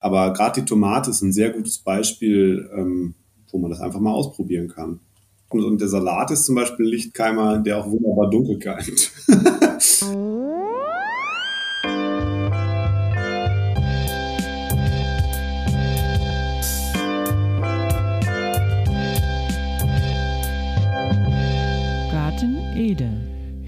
Aber gerade die Tomate ist ein sehr gutes Beispiel, ähm, wo man das einfach mal ausprobieren kann. Und, und der Salat ist zum Beispiel ein Lichtkeimer, der auch wunderbar dunkel keimt.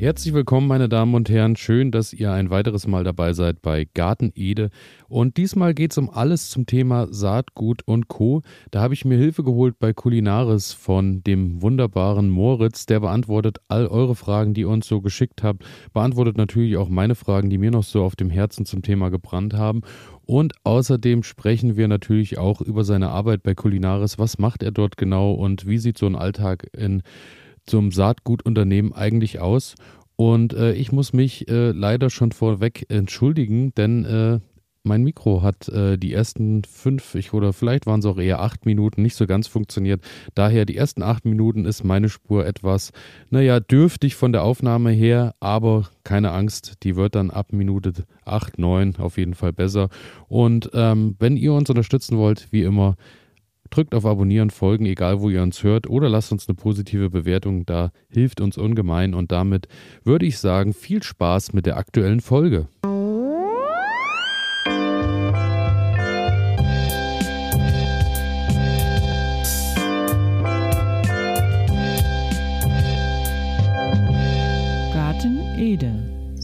Herzlich willkommen, meine Damen und Herren. Schön, dass ihr ein weiteres Mal dabei seid bei Garten Ede. Und diesmal geht es um alles zum Thema Saatgut und Co. Da habe ich mir Hilfe geholt bei Kulinaris von dem wunderbaren Moritz. Der beantwortet all eure Fragen, die ihr uns so geschickt habt. Beantwortet natürlich auch meine Fragen, die mir noch so auf dem Herzen zum Thema gebrannt haben. Und außerdem sprechen wir natürlich auch über seine Arbeit bei Kulinaris. Was macht er dort genau und wie sieht so ein Alltag in zum Saatgutunternehmen eigentlich aus. Und äh, ich muss mich äh, leider schon vorweg entschuldigen, denn äh, mein Mikro hat äh, die ersten fünf, ich, oder vielleicht waren es auch eher acht Minuten nicht so ganz funktioniert. Daher die ersten acht Minuten ist meine Spur etwas, naja, dürftig von der Aufnahme her, aber keine Angst, die wird dann ab Minute acht, neun auf jeden Fall besser. Und ähm, wenn ihr uns unterstützen wollt, wie immer, Drückt auf Abonnieren, Folgen, egal wo ihr uns hört, oder lasst uns eine positive Bewertung da, hilft uns ungemein. Und damit würde ich sagen, viel Spaß mit der aktuellen Folge.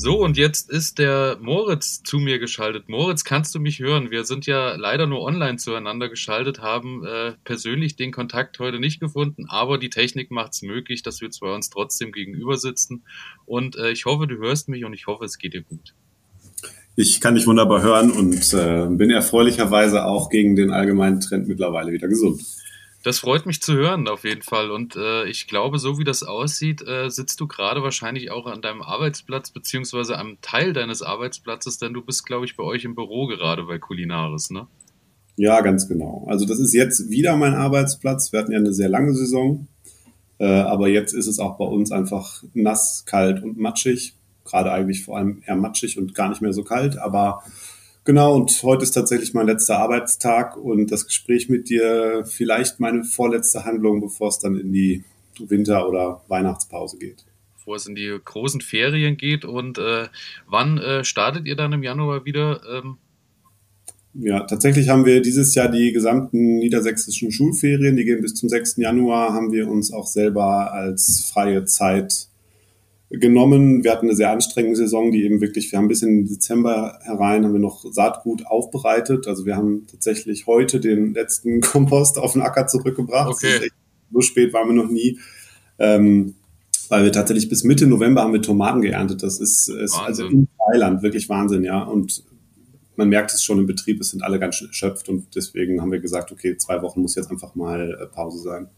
So, und jetzt ist der Moritz zu mir geschaltet. Moritz, kannst du mich hören? Wir sind ja leider nur online zueinander geschaltet, haben äh, persönlich den Kontakt heute nicht gefunden, aber die Technik macht es möglich, dass wir zwei uns trotzdem gegenüber sitzen. Und äh, ich hoffe, du hörst mich und ich hoffe, es geht dir gut. Ich kann dich wunderbar hören und äh, bin erfreulicherweise auch gegen den allgemeinen Trend mittlerweile wieder gesund. Das freut mich zu hören, auf jeden Fall. Und äh, ich glaube, so wie das aussieht, äh, sitzt du gerade wahrscheinlich auch an deinem Arbeitsplatz, beziehungsweise am Teil deines Arbeitsplatzes, denn du bist, glaube ich, bei euch im Büro gerade bei Kulinaris, ne? Ja, ganz genau. Also das ist jetzt wieder mein Arbeitsplatz. Wir hatten ja eine sehr lange Saison, äh, aber jetzt ist es auch bei uns einfach nass, kalt und matschig. Gerade eigentlich vor allem eher matschig und gar nicht mehr so kalt, aber Genau, und heute ist tatsächlich mein letzter Arbeitstag und das Gespräch mit dir vielleicht meine vorletzte Handlung, bevor es dann in die Winter- oder Weihnachtspause geht. Bevor es in die großen Ferien geht und äh, wann äh, startet ihr dann im Januar wieder? Ähm? Ja, tatsächlich haben wir dieses Jahr die gesamten niedersächsischen Schulferien, die gehen bis zum 6. Januar, haben wir uns auch selber als freie Zeit genommen. Wir hatten eine sehr anstrengende Saison, die eben wirklich, wir haben bis in Dezember herein, haben wir noch Saatgut aufbereitet. Also wir haben tatsächlich heute den letzten Kompost auf den Acker zurückgebracht. Okay. So spät waren wir noch nie. Ähm, weil wir tatsächlich bis Mitte November haben wir Tomaten geerntet. Das ist, ist also in Thailand wirklich Wahnsinn, ja. Und man merkt es schon im Betrieb, es sind alle ganz schön erschöpft und deswegen haben wir gesagt, okay, zwei Wochen muss jetzt einfach mal äh, Pause sein.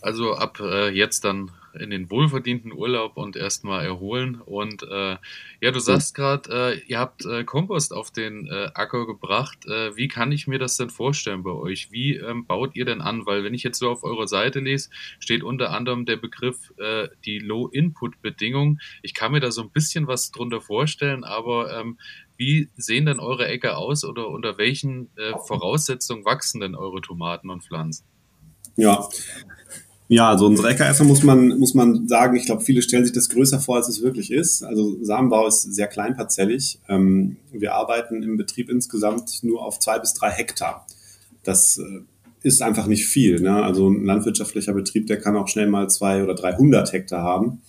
Also ab äh, jetzt dann in den wohlverdienten Urlaub und erstmal erholen. Und äh, ja, du sagst gerade, äh, ihr habt äh, Kompost auf den äh, Acker gebracht. Äh, wie kann ich mir das denn vorstellen bei euch? Wie ähm, baut ihr denn an? Weil wenn ich jetzt so auf eurer Seite lese, steht unter anderem der Begriff äh, die Low-Input-Bedingung. Ich kann mir da so ein bisschen was drunter vorstellen, aber ähm, wie sehen denn eure Äcker aus oder unter welchen Voraussetzungen wachsen denn eure Tomaten und Pflanzen? Ja, ja, also unsere LKF muss man, muss man sagen, ich glaube, viele stellen sich das größer vor, als es wirklich ist. Also Samenbau ist sehr kleinparzellig. Ähm, wir arbeiten im Betrieb insgesamt nur auf zwei bis drei Hektar. Das äh, ist einfach nicht viel. Ne? Also ein landwirtschaftlicher Betrieb, der kann auch schnell mal zwei oder 300 Hektar haben.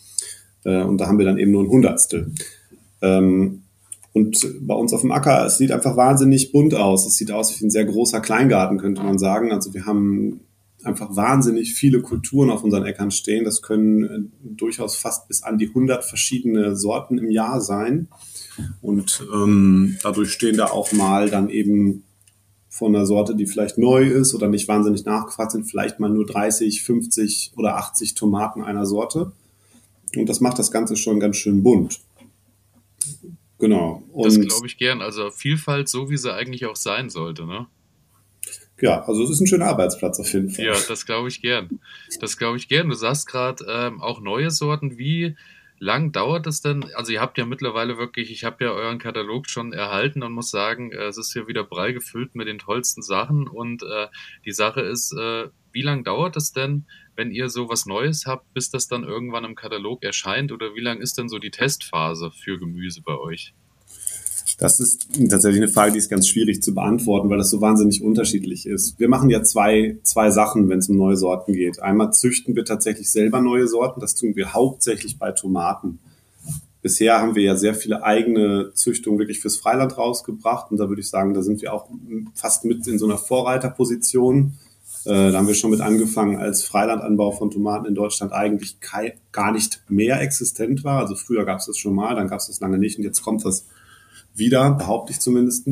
Äh, und da haben wir dann eben nur ein Hundertstel. Ähm, und bei uns auf dem Acker, es sieht einfach wahnsinnig bunt aus. Es sieht aus wie ein sehr großer Kleingarten, könnte man sagen. Also wir haben einfach wahnsinnig viele Kulturen auf unseren Äckern stehen. Das können äh, durchaus fast bis an die 100 verschiedene Sorten im Jahr sein. Und ähm, dadurch stehen da auch mal dann eben von einer Sorte, die vielleicht neu ist oder nicht wahnsinnig nachgefragt sind, vielleicht mal nur 30, 50 oder 80 Tomaten einer Sorte. Und das macht das Ganze schon ganz schön bunt. Genau. Und das glaube ich gern. Also Vielfalt, so wie sie eigentlich auch sein sollte, ne? Ja, also es ist ein schöner Arbeitsplatz auf jeden Fall. Ja, das glaube ich gern. Das glaube ich gern. Du sagst gerade ähm, auch neue Sorten. Wie lang dauert es denn? Also ihr habt ja mittlerweile wirklich, ich habe ja euren Katalog schon erhalten und muss sagen, äh, es ist ja wieder prall gefüllt mit den tollsten Sachen. Und äh, die Sache ist, äh, wie lang dauert es denn, wenn ihr so was Neues habt, bis das dann irgendwann im Katalog erscheint? Oder wie lang ist denn so die Testphase für Gemüse bei euch? Das ist tatsächlich eine Frage, die ist ganz schwierig zu beantworten, weil das so wahnsinnig unterschiedlich ist. Wir machen ja zwei, zwei Sachen, wenn es um neue Sorten geht. Einmal züchten wir tatsächlich selber neue Sorten. Das tun wir hauptsächlich bei Tomaten. Bisher haben wir ja sehr viele eigene Züchtungen wirklich fürs Freiland rausgebracht. Und da würde ich sagen, da sind wir auch fast mit in so einer Vorreiterposition. Äh, da haben wir schon mit angefangen, als Freilandanbau von Tomaten in Deutschland eigentlich gar nicht mehr existent war. Also früher gab es das schon mal, dann gab es das lange nicht und jetzt kommt das wieder, behaupte ich zumindest.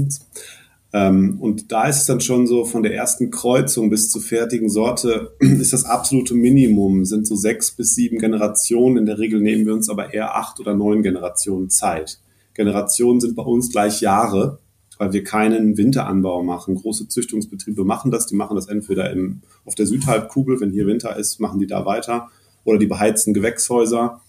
Ähm, und da ist es dann schon so, von der ersten Kreuzung bis zur fertigen Sorte ist das absolute Minimum, sind so sechs bis sieben Generationen. In der Regel nehmen wir uns aber eher acht oder neun Generationen Zeit. Generationen sind bei uns gleich Jahre, weil wir keinen Winteranbau machen. Große Züchtungsbetriebe machen das, die machen das entweder im, auf der Südhalbkugel, wenn hier Winter ist, machen die da weiter, oder die beheizten Gewächshäuser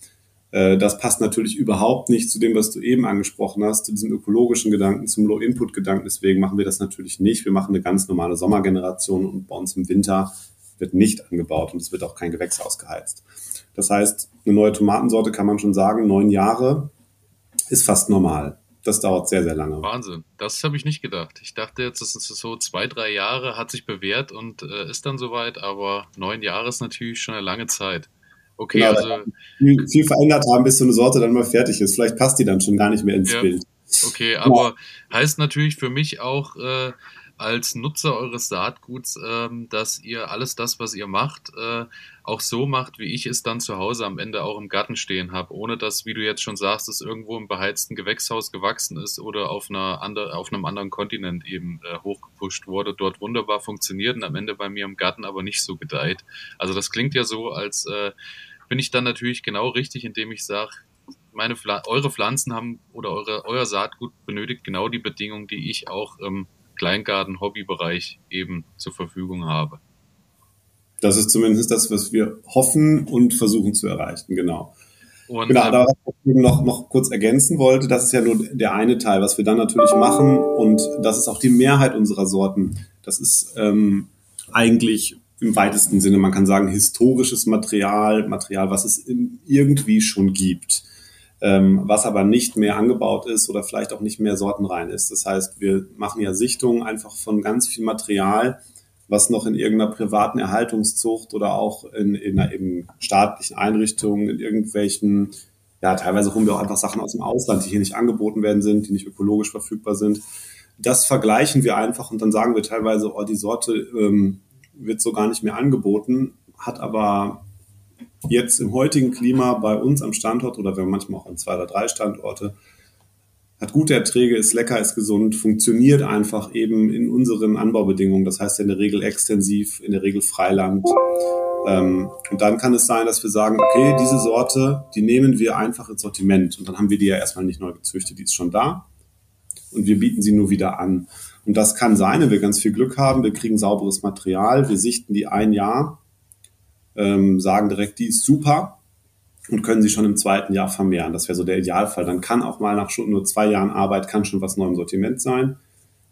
das passt natürlich überhaupt nicht zu dem, was du eben angesprochen hast, zu diesem ökologischen Gedanken, zum Low-Input-Gedanken. Deswegen machen wir das natürlich nicht. Wir machen eine ganz normale Sommergeneration und bei uns im Winter wird nicht angebaut und es wird auch kein Gewächshaus geheizt. Das heißt, eine neue Tomatensorte kann man schon sagen, neun Jahre ist fast normal. Das dauert sehr, sehr lange. Wahnsinn. Das habe ich nicht gedacht. Ich dachte jetzt, das ist so zwei, drei Jahre, hat sich bewährt und äh, ist dann soweit, aber neun Jahre ist natürlich schon eine lange Zeit. Okay, genau, also. Viel, viel, verändert haben, bis so eine Sorte dann mal fertig ist. Vielleicht passt die dann schon gar nicht mehr ins ja. Bild. Okay, aber ja. heißt natürlich für mich auch äh, als Nutzer eures Saatguts, äh, dass ihr alles das, was ihr macht, äh, auch so macht, wie ich es dann zu Hause am Ende auch im Garten stehen habe, ohne dass, wie du jetzt schon sagst, es irgendwo im beheizten Gewächshaus gewachsen ist oder auf, einer andre, auf einem anderen Kontinent eben äh, hochgepusht wurde, dort wunderbar funktioniert und am Ende bei mir im Garten aber nicht so gedeiht. Also das klingt ja so, als äh, bin ich dann natürlich genau richtig, indem ich sage, meine eure Pflanzen haben oder eure, euer Saatgut benötigt genau die Bedingungen, die ich auch im Kleingarten-Hobbybereich eben zur Verfügung habe. Das ist zumindest das, was wir hoffen und versuchen zu erreichen, genau. Und, genau, da was ich noch, noch kurz ergänzen wollte, das ist ja nur der eine Teil, was wir dann natürlich machen und das ist auch die Mehrheit unserer Sorten. Das ist ähm, eigentlich im weitesten Sinne, man kann sagen, historisches Material, Material, was es irgendwie schon gibt, ähm, was aber nicht mehr angebaut ist oder vielleicht auch nicht mehr sortenrein ist. Das heißt, wir machen ja Sichtungen einfach von ganz viel Material, was noch in irgendeiner privaten Erhaltungszucht oder auch in, in einer eben staatlichen Einrichtung, in irgendwelchen, ja, teilweise holen wir auch einfach Sachen aus dem Ausland, die hier nicht angeboten werden sind, die nicht ökologisch verfügbar sind. Das vergleichen wir einfach und dann sagen wir teilweise, oh, die Sorte ähm, wird so gar nicht mehr angeboten, hat aber jetzt im heutigen Klima bei uns am Standort oder wir haben manchmal auch an zwei oder drei Standorte, hat gute Erträge, ist lecker, ist gesund, funktioniert einfach eben in unseren Anbaubedingungen. Das heißt in der Regel extensiv, in der Regel Freiland. Ähm, und dann kann es sein, dass wir sagen, okay, diese Sorte, die nehmen wir einfach ins Sortiment. Und dann haben wir die ja erstmal nicht neu gezüchtet, die ist schon da. Und wir bieten sie nur wieder an. Und das kann sein, wenn wir ganz viel Glück haben, wir kriegen sauberes Material, wir sichten die ein Jahr, ähm, sagen direkt, die ist super und können sie schon im zweiten Jahr vermehren. Das wäre so der Idealfall. Dann kann auch mal nach schon nur zwei Jahren Arbeit kann schon was neu im Sortiment sein.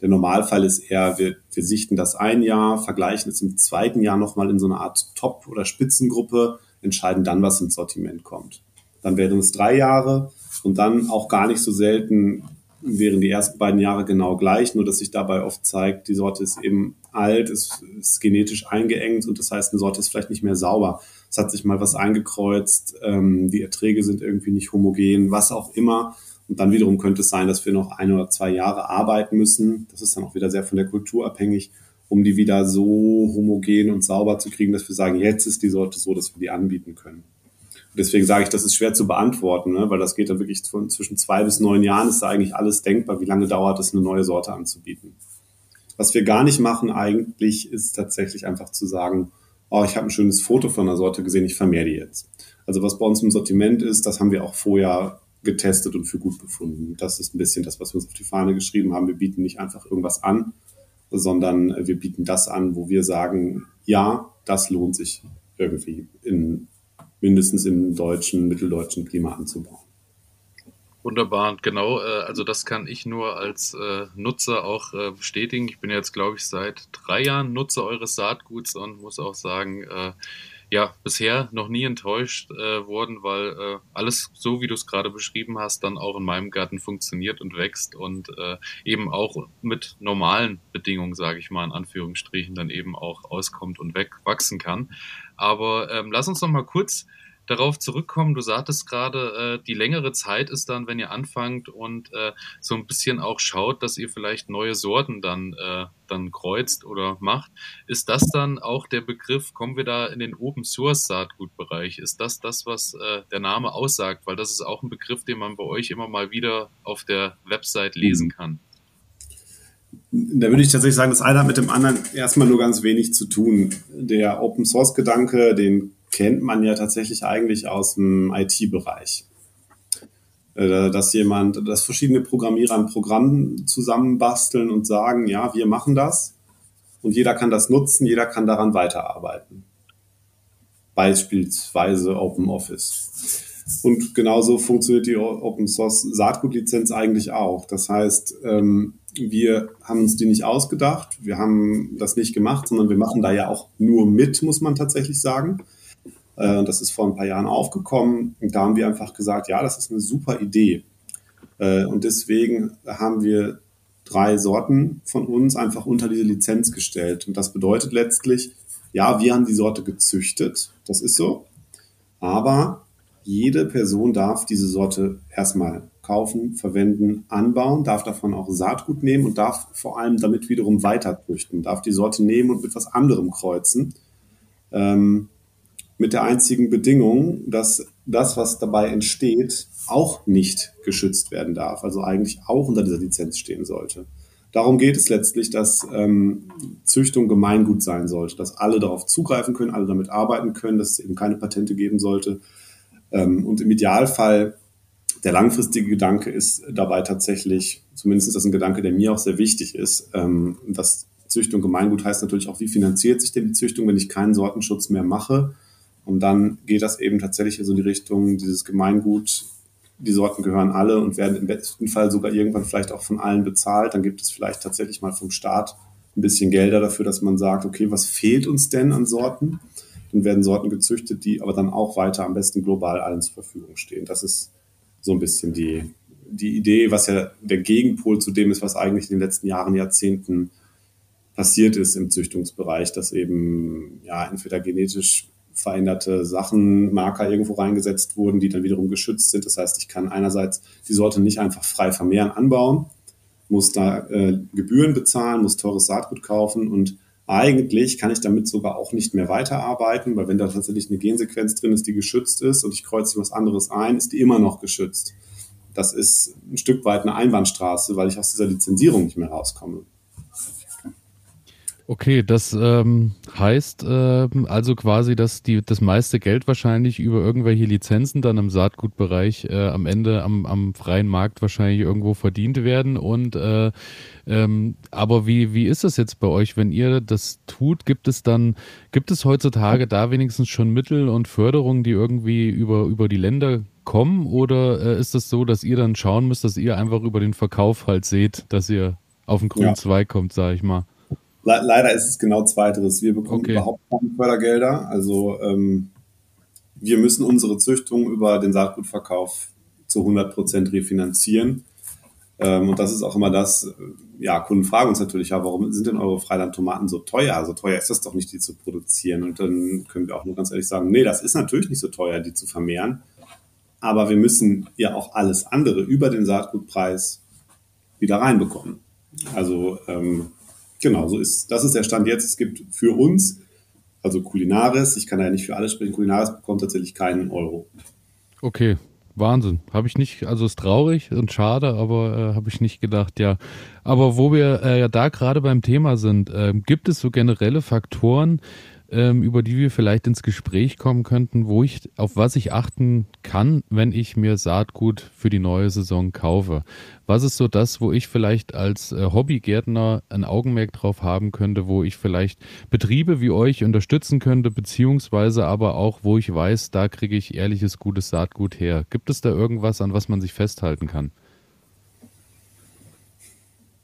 Der Normalfall ist eher, wir, wir sichten das ein Jahr, vergleichen es im zweiten Jahr nochmal in so einer Art Top- oder Spitzengruppe, entscheiden dann, was ins Sortiment kommt. Dann wären es drei Jahre und dann auch gar nicht so selten wären die ersten beiden Jahre genau gleich, nur dass sich dabei oft zeigt, die Sorte ist eben alt, ist, ist genetisch eingeengt und das heißt, eine Sorte ist vielleicht nicht mehr sauber. Es hat sich mal was eingekreuzt, ähm, die Erträge sind irgendwie nicht homogen, was auch immer. Und dann wiederum könnte es sein, dass wir noch ein oder zwei Jahre arbeiten müssen. Das ist dann auch wieder sehr von der Kultur abhängig, um die wieder so homogen und sauber zu kriegen, dass wir sagen, jetzt ist die Sorte so, dass wir die anbieten können deswegen sage ich, das ist schwer zu beantworten, ne? weil das geht dann wirklich von zwischen zwei bis neun Jahren ist da eigentlich alles denkbar, wie lange dauert es, eine neue Sorte anzubieten. Was wir gar nicht machen eigentlich, ist tatsächlich einfach zu sagen, oh, ich habe ein schönes Foto von einer Sorte gesehen, ich vermehre die jetzt. Also was bei uns im Sortiment ist, das haben wir auch vorher getestet und für gut befunden. Das ist ein bisschen das, was wir uns auf die Fahne geschrieben haben. Wir bieten nicht einfach irgendwas an, sondern wir bieten das an, wo wir sagen, ja, das lohnt sich irgendwie in mindestens im deutschen, mitteldeutschen Klima anzubauen. Wunderbar, und genau, äh, also das kann ich nur als äh, Nutzer auch äh, bestätigen. Ich bin jetzt, glaube ich, seit drei Jahren Nutzer eures Saatguts und muss auch sagen, ja, bisher noch nie enttäuscht worden, weil alles so, wie du es gerade beschrieben hast, dann auch in meinem Garten funktioniert und wächst und eben auch mit normalen Bedingungen, sage ich mal in Anführungsstrichen, dann eben auch auskommt und wachsen kann. Aber ähm, lass uns noch mal kurz darauf zurückkommen. Du sagtest gerade, äh, die längere Zeit ist dann, wenn ihr anfangt und äh, so ein bisschen auch schaut, dass ihr vielleicht neue Sorten dann, äh, dann kreuzt oder macht. Ist das dann auch der Begriff, kommen wir da in den Open Source Saatgutbereich? Ist das das, was äh, der Name aussagt? Weil das ist auch ein Begriff, den man bei euch immer mal wieder auf der Website lesen kann. Da würde ich tatsächlich sagen, das eine hat mit dem anderen erstmal nur ganz wenig zu tun. Der Open Source Gedanke, den kennt man ja tatsächlich eigentlich aus dem IT-Bereich. Äh, dass jemand, dass verschiedene Programmierer ein Programm zusammenbasteln und sagen, ja, wir machen das und jeder kann das nutzen, jeder kann daran weiterarbeiten. Beispielsweise Open Office. Und genauso funktioniert die Open Source Saatgutlizenz eigentlich auch. Das heißt, ähm, wir haben uns die nicht ausgedacht, wir haben das nicht gemacht, sondern wir machen da ja auch nur mit, muss man tatsächlich sagen. Äh, und das ist vor ein paar Jahren aufgekommen. Und da haben wir einfach gesagt, ja, das ist eine super Idee. Äh, und deswegen haben wir drei Sorten von uns einfach unter diese Lizenz gestellt. Und das bedeutet letztlich, ja, wir haben die Sorte gezüchtet. Das ist so. Aber jede Person darf diese Sorte erstmal kaufen, verwenden, anbauen, darf davon auch Saatgut nehmen und darf vor allem damit wiederum weiter züchten, darf die Sorte nehmen und mit was anderem kreuzen. Ähm, mit der einzigen Bedingung, dass das, was dabei entsteht, auch nicht geschützt werden darf, also eigentlich auch unter dieser Lizenz stehen sollte. Darum geht es letztlich, dass ähm, Züchtung Gemeingut sein sollte, dass alle darauf zugreifen können, alle damit arbeiten können, dass es eben keine Patente geben sollte. Ähm, und im Idealfall, der langfristige Gedanke ist dabei tatsächlich, zumindest ist das ein Gedanke, der mir auch sehr wichtig ist, ähm, dass Züchtung Gemeingut heißt natürlich auch, wie finanziert sich denn die Züchtung, wenn ich keinen Sortenschutz mehr mache und dann geht das eben tatsächlich so in die Richtung, dieses Gemeingut, die Sorten gehören alle und werden im besten Fall sogar irgendwann vielleicht auch von allen bezahlt. Dann gibt es vielleicht tatsächlich mal vom Staat ein bisschen Gelder dafür, dass man sagt, okay, was fehlt uns denn an Sorten? Dann werden Sorten gezüchtet, die aber dann auch weiter am besten global allen zur Verfügung stehen. Das ist so ein bisschen die, die Idee, was ja der Gegenpol zu dem ist, was eigentlich in den letzten Jahren, Jahrzehnten passiert ist im Züchtungsbereich, dass eben ja entweder genetisch veränderte Sachen, Marker irgendwo reingesetzt wurden, die dann wiederum geschützt sind. Das heißt, ich kann einerseits die Sorte nicht einfach frei vermehren, anbauen, muss da äh, Gebühren bezahlen, muss teures Saatgut kaufen und eigentlich kann ich damit sogar auch nicht mehr weiterarbeiten, weil wenn da tatsächlich eine Gensequenz drin ist, die geschützt ist und ich kreuze was anderes ein, ist die immer noch geschützt. Das ist ein Stück weit eine Einbahnstraße, weil ich aus dieser Lizenzierung nicht mehr rauskomme. Okay, das ähm, heißt ähm, also quasi, dass die, das meiste Geld wahrscheinlich über irgendwelche Lizenzen dann im Saatgutbereich äh, am Ende am, am freien Markt wahrscheinlich irgendwo verdient werden. Und äh, ähm, aber wie, wie ist das jetzt bei euch, wenn ihr das tut? Gibt es dann, gibt es heutzutage da wenigstens schon Mittel und Förderungen, die irgendwie über, über die Länder kommen? Oder äh, ist es das so, dass ihr dann schauen müsst, dass ihr einfach über den Verkauf halt seht, dass ihr auf den grünen ja. Zweig kommt, sage ich mal? Le leider ist es genau zweiteres. Wir bekommen okay. überhaupt keine Fördergelder. Also ähm, wir müssen unsere Züchtung über den Saatgutverkauf zu 100 Prozent refinanzieren. Ähm, und das ist auch immer das, äh, ja, Kunden fragen uns natürlich, ja, warum sind denn eure Freilandtomaten so teuer? So teuer ist das doch nicht, die zu produzieren. Und dann können wir auch nur ganz ehrlich sagen, nee, das ist natürlich nicht so teuer, die zu vermehren. Aber wir müssen ja auch alles andere über den Saatgutpreis wieder reinbekommen. Also ähm, Genau, so ist, das ist der Stand jetzt. Es gibt für uns, also Kulinaris, ich kann ja nicht für alle sprechen, Kulinaris bekommt tatsächlich keinen Euro. Okay, Wahnsinn. Habe ich nicht, also ist traurig und schade, aber äh, habe ich nicht gedacht, ja. Aber wo wir äh, ja da gerade beim Thema sind, äh, gibt es so generelle Faktoren, ähm, über die wir vielleicht ins Gespräch kommen könnten, wo ich, auf was ich achten kann, wenn ich mir Saatgut für die neue Saison kaufe. Was ist so das, wo ich vielleicht als äh, Hobbygärtner ein Augenmerk drauf haben könnte, wo ich vielleicht Betriebe wie euch unterstützen könnte, beziehungsweise aber auch, wo ich weiß, da kriege ich ehrliches, gutes Saatgut her. Gibt es da irgendwas, an was man sich festhalten kann?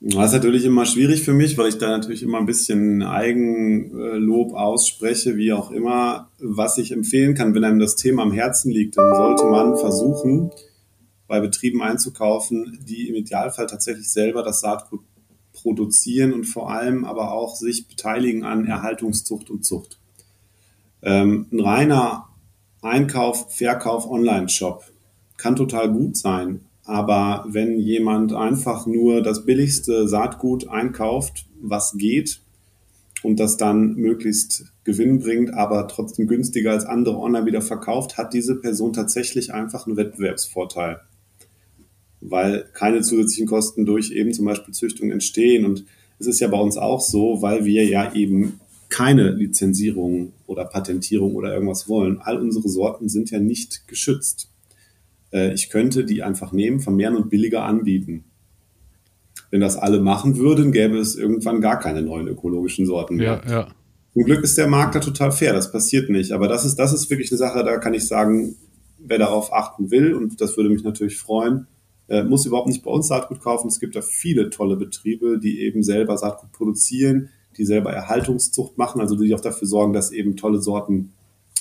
Das ist natürlich immer schwierig für mich, weil ich da natürlich immer ein bisschen Eigenlob ausspreche, wie auch immer. Was ich empfehlen kann, wenn einem das Thema am Herzen liegt, dann sollte man versuchen, bei Betrieben einzukaufen, die im Idealfall tatsächlich selber das Saatgut produzieren und vor allem aber auch sich beteiligen an Erhaltungszucht und Zucht. Ähm, ein reiner Einkauf, Verkauf, Online-Shop kann total gut sein, aber wenn jemand einfach nur das billigste Saatgut einkauft, was geht, und das dann möglichst Gewinn bringt, aber trotzdem günstiger als andere online wieder verkauft, hat diese Person tatsächlich einfach einen Wettbewerbsvorteil. Weil keine zusätzlichen Kosten durch eben zum Beispiel Züchtung entstehen. Und es ist ja bei uns auch so, weil wir ja eben keine Lizenzierung oder Patentierung oder irgendwas wollen. All unsere Sorten sind ja nicht geschützt. Äh, ich könnte die einfach nehmen, vermehren und billiger anbieten. Wenn das alle machen würden, gäbe es irgendwann gar keine neuen ökologischen Sorten mehr. Ja, ja. Zum Glück ist der Markt da total fair, das passiert nicht. Aber das ist, das ist wirklich eine Sache, da kann ich sagen, wer darauf achten will, und das würde mich natürlich freuen, äh, muss überhaupt nicht bei uns Saatgut kaufen. Es gibt da viele tolle Betriebe, die eben selber Saatgut produzieren, die selber Erhaltungszucht machen, also die auch dafür sorgen, dass eben tolle Sorten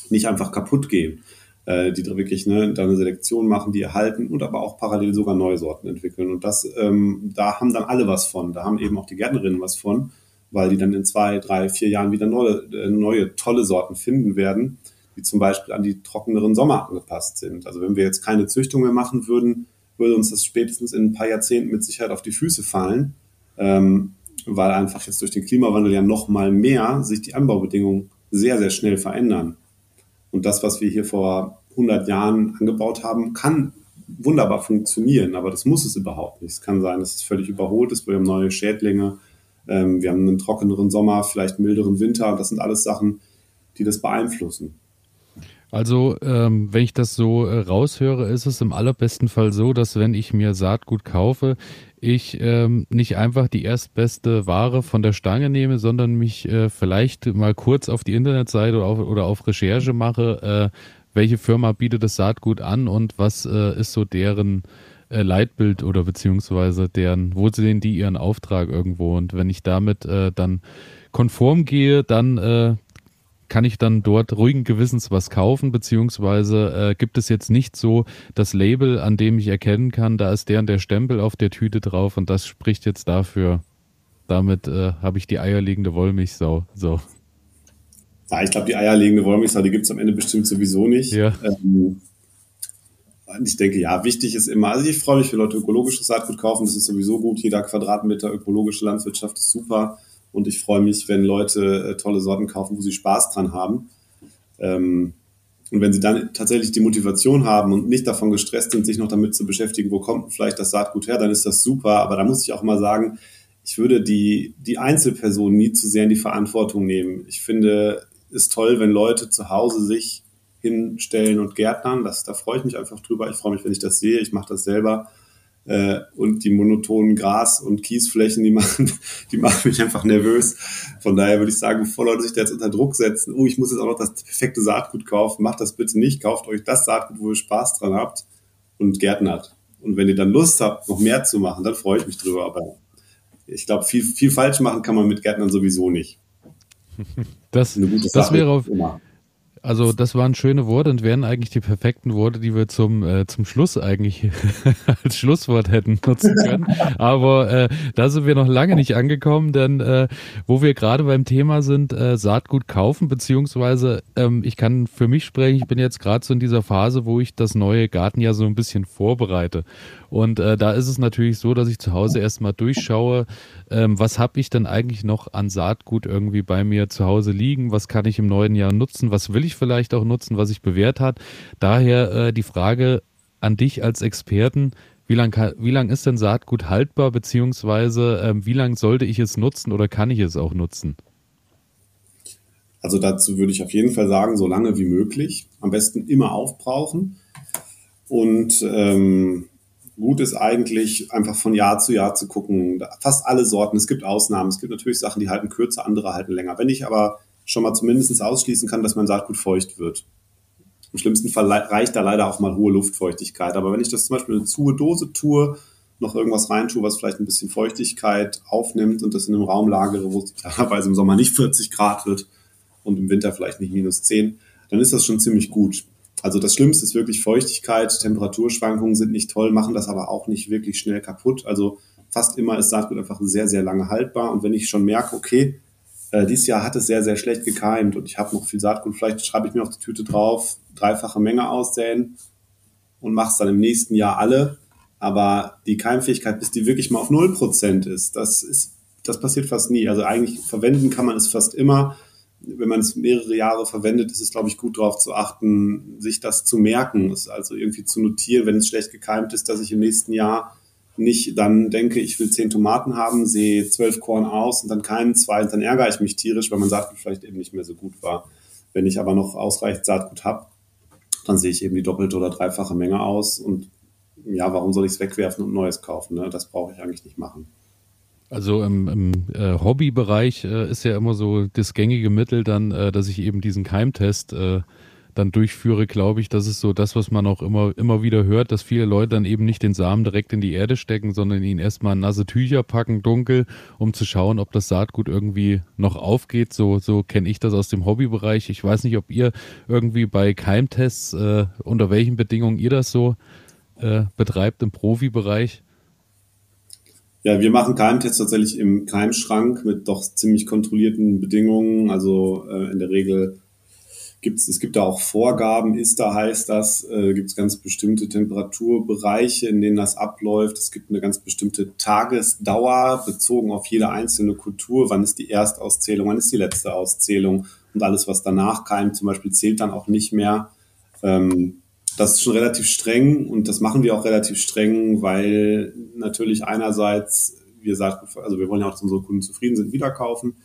nicht einfach kaputt gehen äh, die wirklich ne, da eine Selektion machen, die erhalten und aber auch parallel sogar neue Sorten entwickeln. Und das, ähm, da haben dann alle was von. Da haben eben auch die Gärtnerinnen was von, weil die dann in zwei, drei, vier Jahren wieder neue, äh, neue tolle Sorten finden werden, die zum Beispiel an die trockeneren Sommer angepasst sind. Also wenn wir jetzt keine Züchtung mehr machen würden, würde uns das spätestens in ein paar Jahrzehnten mit Sicherheit auf die Füße fallen, ähm, weil einfach jetzt durch den Klimawandel ja noch mal mehr sich die Anbaubedingungen sehr, sehr schnell verändern. Und das, was wir hier vor 100 Jahren angebaut haben, kann wunderbar funktionieren, aber das muss es überhaupt nicht. Es kann sein, dass es völlig überholt ist, wir haben neue Schädlinge, ähm, wir haben einen trockeneren Sommer, vielleicht milderen Winter. Das sind alles Sachen, die das beeinflussen. Also, ähm, wenn ich das so äh, raushöre, ist es im allerbesten Fall so, dass wenn ich mir Saatgut kaufe, ich ähm, nicht einfach die erstbeste Ware von der Stange nehme, sondern mich äh, vielleicht mal kurz auf die Internetseite oder auf, oder auf Recherche mache, äh, welche Firma bietet das Saatgut an und was äh, ist so deren äh, Leitbild oder beziehungsweise deren, wo sehen die ihren Auftrag irgendwo und wenn ich damit äh, dann konform gehe, dann äh, kann ich dann dort ruhigen Gewissens was kaufen, beziehungsweise äh, gibt es jetzt nicht so das Label, an dem ich erkennen kann, da ist der und der Stempel auf der Tüte drauf und das spricht jetzt dafür. Damit äh, habe ich die eierlegende Wollmilchsau. So. Ja, ich glaube, die eierlegende Wollmilchsau, die gibt es am Ende bestimmt sowieso nicht. Ja. Ähm, ich denke, ja, wichtig ist immer, also ich freue mich, wenn Leute ökologisches Saatgut kaufen, das ist sowieso gut. Jeder Quadratmeter ökologische Landwirtschaft ist super. Und ich freue mich, wenn Leute äh, tolle Sorten kaufen, wo sie Spaß dran haben. Ähm, und wenn sie dann tatsächlich die Motivation haben und nicht davon gestresst sind, sich noch damit zu beschäftigen, wo kommt vielleicht das Saatgut her, dann ist das super. Aber da muss ich auch mal sagen, ich würde die, die Einzelperson nie zu sehr in die Verantwortung nehmen. Ich finde es toll, wenn Leute zu Hause sich hinstellen und gärtnern. Das, da freue ich mich einfach drüber. Ich freue mich, wenn ich das sehe. Ich mache das selber. Äh, und die monotonen Gras- und Kiesflächen, die machen, die machen mich einfach nervös. Von daher würde ich sagen, bevor Leute sich da jetzt unter Druck setzen, oh, ich muss jetzt auch noch das perfekte Saatgut kaufen, macht das bitte nicht, kauft euch das Saatgut, wo ihr Spaß dran habt und gärtnert. Und wenn ihr dann Lust habt, noch mehr zu machen, dann freue ich mich drüber. Aber ich glaube, viel, viel falsch machen kann man mit Gärtnern sowieso nicht. Das, das wäre auf, immer. Also das waren schöne Worte und wären eigentlich die perfekten Worte, die wir zum, äh, zum Schluss eigentlich als Schlusswort hätten nutzen können. Aber äh, da sind wir noch lange nicht angekommen, denn äh, wo wir gerade beim Thema sind, äh, Saatgut kaufen, beziehungsweise ähm, ich kann für mich sprechen, ich bin jetzt gerade so in dieser Phase, wo ich das neue Gartenjahr so ein bisschen vorbereite. Und äh, da ist es natürlich so, dass ich zu Hause erstmal durchschaue, ähm, was habe ich denn eigentlich noch an Saatgut irgendwie bei mir zu Hause liegen, was kann ich im neuen Jahr nutzen, was will ich vielleicht auch nutzen, was sich bewährt hat. Daher äh, die Frage an dich als Experten, wie lang, wie lang ist denn Saatgut haltbar, beziehungsweise ähm, wie lang sollte ich es nutzen oder kann ich es auch nutzen? Also dazu würde ich auf jeden Fall sagen, so lange wie möglich. Am besten immer aufbrauchen. Und ähm, gut ist eigentlich einfach von Jahr zu Jahr zu gucken. Fast alle Sorten. Es gibt Ausnahmen. Es gibt natürlich Sachen, die halten kürzer, andere halten länger. Wenn ich aber schon mal zumindest ausschließen kann, dass mein Saatgut feucht wird. Im schlimmsten Fall reicht da leider auch mal hohe Luftfeuchtigkeit. Aber wenn ich das zum Beispiel in eine zu Dose tue, noch irgendwas reintue, was vielleicht ein bisschen Feuchtigkeit aufnimmt und das in einem Raum lagere, wo es klarerweise im Sommer nicht 40 Grad wird und im Winter vielleicht nicht minus 10, dann ist das schon ziemlich gut. Also das Schlimmste ist wirklich Feuchtigkeit, Temperaturschwankungen sind nicht toll, machen das aber auch nicht wirklich schnell kaputt. Also fast immer ist Saatgut einfach sehr, sehr lange haltbar. Und wenn ich schon merke, okay, äh, dieses Jahr hat es sehr, sehr schlecht gekeimt und ich habe noch viel Saatgut, vielleicht schreibe ich mir auf die Tüte drauf, dreifache Menge aussäen und mache es dann im nächsten Jahr alle. Aber die Keimfähigkeit, bis die wirklich mal auf 0% ist, das ist, das passiert fast nie. Also eigentlich verwenden kann man es fast immer wenn man es mehrere Jahre verwendet, ist es, glaube ich, gut darauf zu achten, sich das zu merken, also irgendwie zu notieren, wenn es schlecht gekeimt ist, dass ich im nächsten Jahr nicht dann denke, ich will zehn Tomaten haben, sehe zwölf Korn aus und dann keinen zwei, dann ärgere ich mich tierisch, weil mein Saatgut vielleicht eben nicht mehr so gut war. Wenn ich aber noch ausreichend Saatgut habe, dann sehe ich eben die doppelte oder dreifache Menge aus und ja, warum soll ich es wegwerfen und Neues kaufen? Ne? Das brauche ich eigentlich nicht machen. Also im, im äh, Hobbybereich äh, ist ja immer so das gängige Mittel dann, äh, dass ich eben diesen Keimtest äh, dann durchführe, glaube ich. Das ist so das, was man auch immer, immer wieder hört, dass viele Leute dann eben nicht den Samen direkt in die Erde stecken, sondern ihn erstmal in nasse Tücher packen, dunkel, um zu schauen, ob das Saatgut irgendwie noch aufgeht. So, so kenne ich das aus dem Hobbybereich. Ich weiß nicht, ob ihr irgendwie bei Keimtests, äh, unter welchen Bedingungen ihr das so äh, betreibt im Profibereich. Ja, wir machen Keimtests tatsächlich im Keimschrank mit doch ziemlich kontrollierten Bedingungen. Also äh, in der Regel gibt es, gibt da auch Vorgaben, ist da heißt das, äh, gibt es ganz bestimmte Temperaturbereiche, in denen das abläuft. Es gibt eine ganz bestimmte Tagesdauer bezogen auf jede einzelne Kultur. Wann ist die Erstauszählung, wann ist die letzte Auszählung und alles, was danach keimt, zum Beispiel zählt dann auch nicht mehr. Ähm, das ist schon relativ streng und das machen wir auch relativ streng, weil natürlich einerseits wir sagen, also wir wollen ja auch, dass unsere Kunden zufrieden sind, wieder kaufen,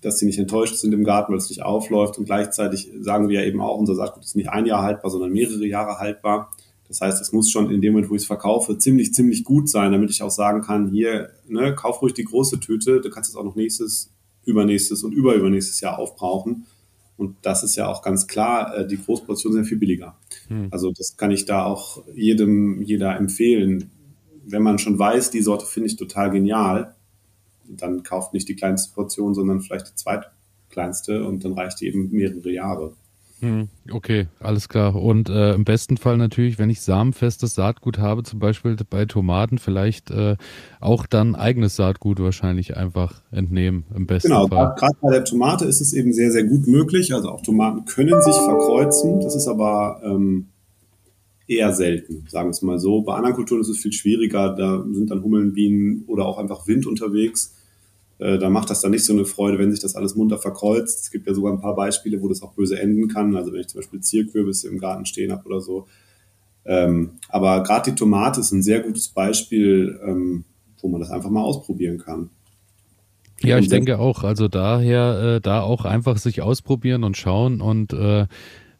dass sie nicht enttäuscht sind im Garten, weil es nicht aufläuft und gleichzeitig sagen wir ja eben auch, unser Saatgut ist nicht ein Jahr haltbar, sondern mehrere Jahre haltbar. Das heißt, es muss schon in dem Moment, wo ich es verkaufe, ziemlich, ziemlich gut sein, damit ich auch sagen kann, hier, ne, kauf ruhig die große Tüte, du kannst es auch noch nächstes, übernächstes und überübernächstes Jahr aufbrauchen. Und das ist ja auch ganz klar, äh, die Großportionen sind viel billiger. Hm. Also das kann ich da auch jedem, jeder empfehlen. Wenn man schon weiß, die Sorte finde ich total genial, dann kauft nicht die kleinste Portion, sondern vielleicht die zweitkleinste und dann reicht die eben mehrere Jahre. Hm, okay, alles klar. Und äh, im besten Fall natürlich, wenn ich samenfestes Saatgut habe, zum Beispiel bei Tomaten, vielleicht äh, auch dann eigenes Saatgut wahrscheinlich einfach entnehmen, im besten genau, Fall. Genau, gerade bei der Tomate ist es eben sehr, sehr gut möglich. Also auch Tomaten können sich verkreuzen. Das ist aber ähm, eher selten, sagen wir es mal so. Bei anderen Kulturen ist es viel schwieriger. Da sind dann Hummeln, Bienen oder auch einfach Wind unterwegs äh, da macht das dann nicht so eine Freude, wenn sich das alles munter verkreuzt. Es gibt ja sogar ein paar Beispiele, wo das auch böse enden kann. Also wenn ich zum Beispiel Zierkürbisse im Garten stehen habe oder so. Ähm, aber gerade die Tomate ist ein sehr gutes Beispiel, ähm, wo man das einfach mal ausprobieren kann. Ja, ich denke auch. Also daher, äh, da auch einfach sich ausprobieren und schauen und äh,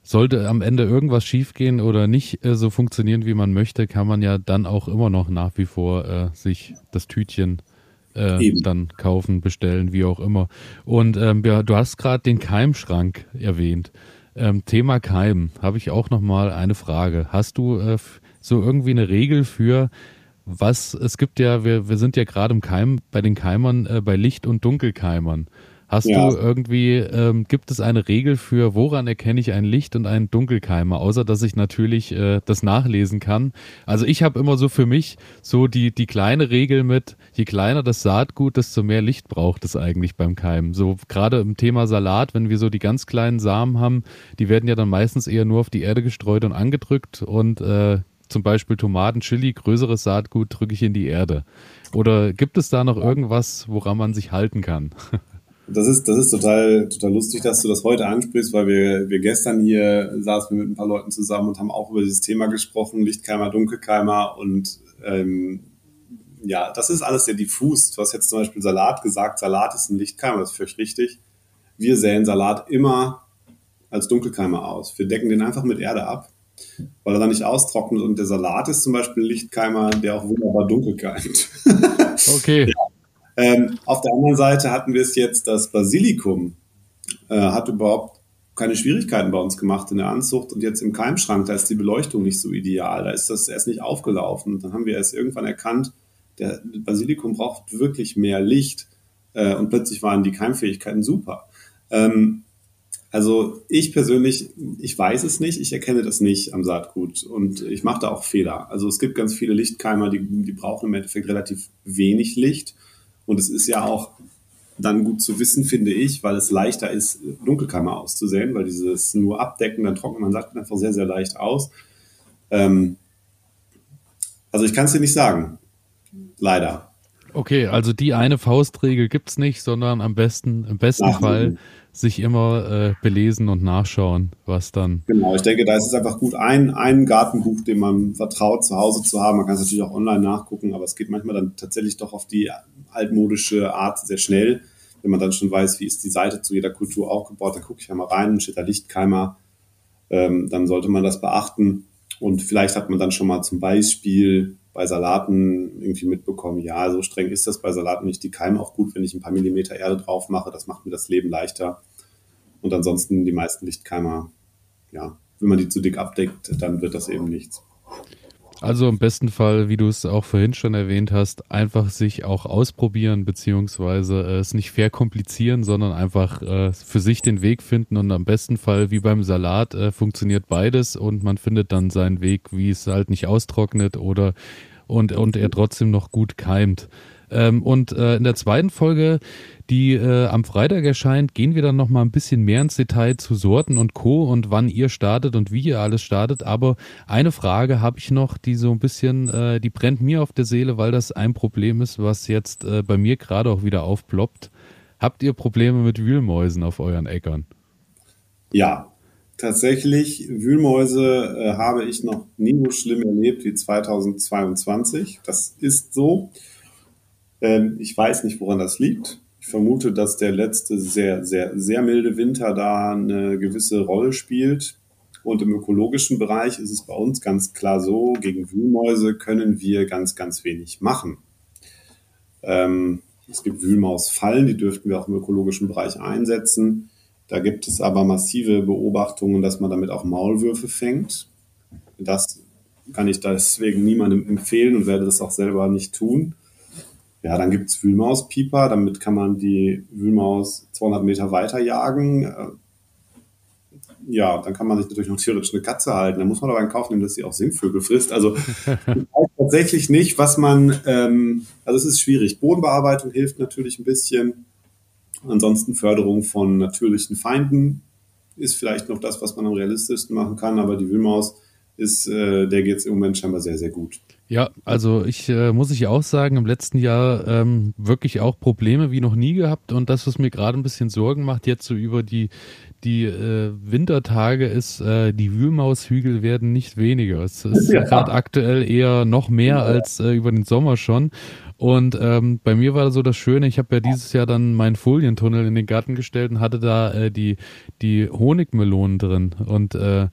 sollte am Ende irgendwas schiefgehen oder nicht äh, so funktionieren, wie man möchte, kann man ja dann auch immer noch nach wie vor äh, sich das Tütchen äh, dann kaufen, bestellen, wie auch immer. Und ähm, ja, du hast gerade den Keimschrank erwähnt. Ähm, Thema Keim habe ich auch noch mal eine Frage. Hast du äh, so irgendwie eine Regel für was es gibt ja, wir, wir sind ja gerade im Keim bei den Keimern äh, bei Licht- und Dunkelkeimern. Hast ja. du irgendwie, ähm, gibt es eine Regel für, woran erkenne ich ein Licht- und einen Dunkelkeimer, außer dass ich natürlich äh, das nachlesen kann? Also ich habe immer so für mich so die, die kleine Regel mit, je kleiner das Saatgut, desto mehr Licht braucht es eigentlich beim Keimen. So gerade im Thema Salat, wenn wir so die ganz kleinen Samen haben, die werden ja dann meistens eher nur auf die Erde gestreut und angedrückt und äh, zum Beispiel Tomaten, Chili, größeres Saatgut drücke ich in die Erde. Oder gibt es da noch irgendwas, woran man sich halten kann? Das ist, das ist total, total lustig, dass du das heute ansprichst, weil wir, wir gestern hier saßen wir mit ein paar Leuten zusammen und haben auch über dieses Thema gesprochen, Lichtkeimer, Dunkelkeimer und ähm, ja, das ist alles sehr diffus. Du hast jetzt zum Beispiel Salat gesagt, Salat ist ein Lichtkeimer, das ist völlig richtig. wir säen Salat immer als Dunkelkeimer aus. Wir decken den einfach mit Erde ab, weil er dann nicht austrocknet. Und der Salat ist zum Beispiel ein Lichtkeimer, der auch wunderbar dunkel keimt. Okay. ja. Ähm, auf der anderen Seite hatten wir es jetzt, das Basilikum äh, hat überhaupt keine Schwierigkeiten bei uns gemacht in der Anzucht und jetzt im Keimschrank, da ist die Beleuchtung nicht so ideal, da ist das erst nicht aufgelaufen. Und dann haben wir erst irgendwann erkannt, der Basilikum braucht wirklich mehr Licht äh, und plötzlich waren die Keimfähigkeiten super. Ähm, also ich persönlich, ich weiß es nicht, ich erkenne das nicht am Saatgut und ich mache da auch Fehler. Also es gibt ganz viele Lichtkeimer, die, die brauchen im Endeffekt relativ wenig Licht und es ist ja auch dann gut zu wissen, finde ich, weil es leichter ist, Dunkelkeimer auszusäen, weil dieses nur abdecken, dann trocknet man Saatgut einfach sehr, sehr leicht aus. Ähm, also ich kann es dir nicht sagen. Leider. Okay, also die eine Faustregel gibt es nicht, sondern am besten, im besten Nachlesen. Fall sich immer äh, belesen und nachschauen, was dann. Genau, ich denke, da ist es einfach gut, ein, ein Gartenbuch, dem man vertraut, zu Hause zu haben. Man kann es natürlich auch online nachgucken, aber es geht manchmal dann tatsächlich doch auf die altmodische Art sehr schnell. Wenn man dann schon weiß, wie ist die Seite zu jeder Kultur aufgebaut, dann gucke ich ja mal rein, steht da Lichtkeimer, ähm, dann sollte man das beachten. Und vielleicht hat man dann schon mal zum Beispiel bei Salaten irgendwie mitbekommen, ja, so streng ist das bei Salaten nicht. Die keimen auch gut, wenn ich ein paar Millimeter Erde drauf mache. Das macht mir das Leben leichter. Und ansonsten die meisten Lichtkeimer, ja, wenn man die zu dick abdeckt, dann wird das eben nichts. Also im besten Fall, wie du es auch vorhin schon erwähnt hast, einfach sich auch ausprobieren, beziehungsweise äh, es nicht verkomplizieren, sondern einfach äh, für sich den Weg finden und am besten Fall, wie beim Salat, äh, funktioniert beides und man findet dann seinen Weg, wie es halt nicht austrocknet oder und, und er trotzdem noch gut keimt. Ähm, und äh, in der zweiten Folge, die äh, am Freitag erscheint, gehen wir dann noch mal ein bisschen mehr ins Detail zu Sorten und Co. und wann ihr startet und wie ihr alles startet. Aber eine Frage habe ich noch, die so ein bisschen, äh, die brennt mir auf der Seele, weil das ein Problem ist, was jetzt äh, bei mir gerade auch wieder aufploppt. Habt ihr Probleme mit Wühlmäusen auf euren Äckern? Ja, tatsächlich, Wühlmäuse äh, habe ich noch nie so schlimm erlebt wie 2022. Das ist so. Ähm, ich weiß nicht, woran das liegt. Ich vermute, dass der letzte sehr, sehr, sehr milde Winter da eine gewisse Rolle spielt. Und im ökologischen Bereich ist es bei uns ganz klar so, gegen Wühlmäuse können wir ganz, ganz wenig machen. Ähm, es gibt Wühlmausfallen, die dürften wir auch im ökologischen Bereich einsetzen. Da gibt es aber massive Beobachtungen, dass man damit auch Maulwürfe fängt. Das kann ich deswegen niemandem empfehlen und werde das auch selber nicht tun. Ja, dann gibt es Wühlmauspieper, damit kann man die Wühlmaus 200 Meter weiter jagen. Äh, ja, dann kann man sich natürlich noch theoretisch eine Katze halten. Da muss man aber in Kauf nehmen, dass sie auch Singvögel frisst. Also ich weiß tatsächlich nicht, was man, ähm, also es ist schwierig. Bodenbearbeitung hilft natürlich ein bisschen. Ansonsten Förderung von natürlichen Feinden ist vielleicht noch das, was man am realistischsten machen kann, aber die Wühlmaus ist, äh, der geht es im Moment scheinbar sehr, sehr gut. Ja, also ich äh, muss ich auch sagen, im letzten Jahr ähm, wirklich auch Probleme wie noch nie gehabt und das, was mir gerade ein bisschen Sorgen macht, jetzt so über die die äh, Wintertage ist, äh, die Wühlmaushügel werden nicht weniger. Es ist ja. gerade aktuell eher noch mehr als äh, über den Sommer schon. Und ähm, bei mir war so das Schöne, ich habe ja dieses Jahr dann meinen Folientunnel in den Garten gestellt und hatte da äh, die, die Honigmelonen drin. Und äh,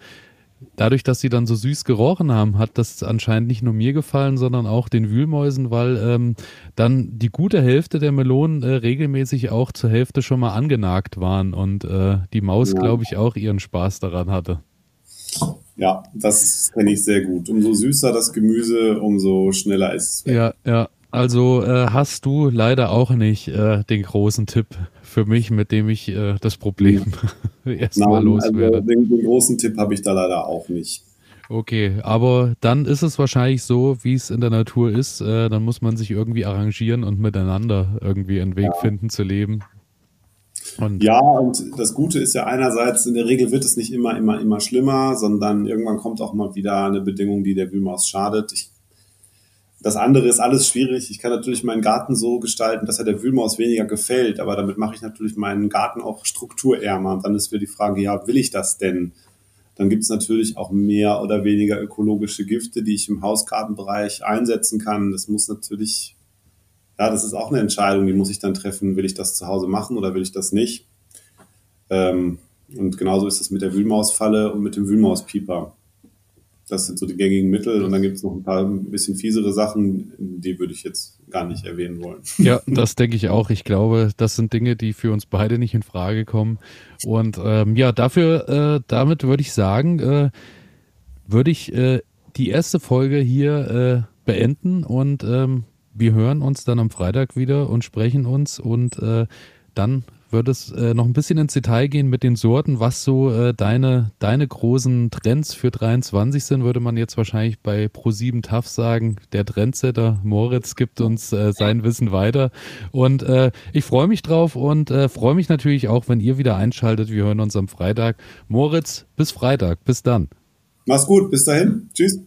dadurch, dass sie dann so süß gerochen haben, hat das anscheinend nicht nur mir gefallen, sondern auch den Wühlmäusen, weil ähm, dann die gute Hälfte der Melonen äh, regelmäßig auch zur Hälfte schon mal angenagt waren und äh, die Maus, ja. glaube ich, auch ihren Spaß daran hatte. Ja, das kenne ich sehr gut. Umso süßer das Gemüse, umso schneller ist es. Weg. Ja, ja. Also äh, hast du leider auch nicht äh, den großen Tipp für mich, mit dem ich äh, das Problem erstmal loswerde. Also den, den großen Tipp habe ich da leider auch nicht. Okay, aber dann ist es wahrscheinlich so, wie es in der Natur ist. Äh, dann muss man sich irgendwie arrangieren und miteinander irgendwie einen Weg ja. finden zu leben. Und ja, und das Gute ist ja einerseits, in der Regel wird es nicht immer, immer, immer schlimmer, sondern irgendwann kommt auch mal wieder eine Bedingung, die der Wühlmaus schadet. Ich das andere ist alles schwierig. Ich kann natürlich meinen Garten so gestalten, dass er der Wühlmaus weniger gefällt, aber damit mache ich natürlich meinen Garten auch strukturärmer. Und dann ist wieder die Frage, ja, will ich das denn? Dann gibt es natürlich auch mehr oder weniger ökologische Gifte, die ich im Hausgartenbereich einsetzen kann. Das muss natürlich, ja, das ist auch eine Entscheidung, die muss ich dann treffen. Will ich das zu Hause machen oder will ich das nicht? Ähm, und genauso ist es mit der Wühlmausfalle und mit dem Wühlmauspieper. Das sind so die gängigen Mittel. Und dann gibt es noch ein paar ein bisschen fiesere Sachen, die würde ich jetzt gar nicht erwähnen wollen. Ja, das denke ich auch. Ich glaube, das sind Dinge, die für uns beide nicht in Frage kommen. Und ähm, ja, dafür, äh, damit würde ich sagen, äh, würde ich äh, die erste Folge hier äh, beenden und ähm, wir hören uns dann am Freitag wieder und sprechen uns und äh, dann wird es äh, noch ein bisschen ins Detail gehen mit den Sorten, was so äh, deine, deine großen Trends für 23 sind, würde man jetzt wahrscheinlich bei Pro7 TAF sagen. Der Trendsetter Moritz gibt uns äh, sein Wissen weiter. Und äh, ich freue mich drauf und äh, freue mich natürlich auch, wenn ihr wieder einschaltet. Wir hören uns am Freitag. Moritz, bis Freitag. Bis dann. Mach's gut. Bis dahin. Tschüss.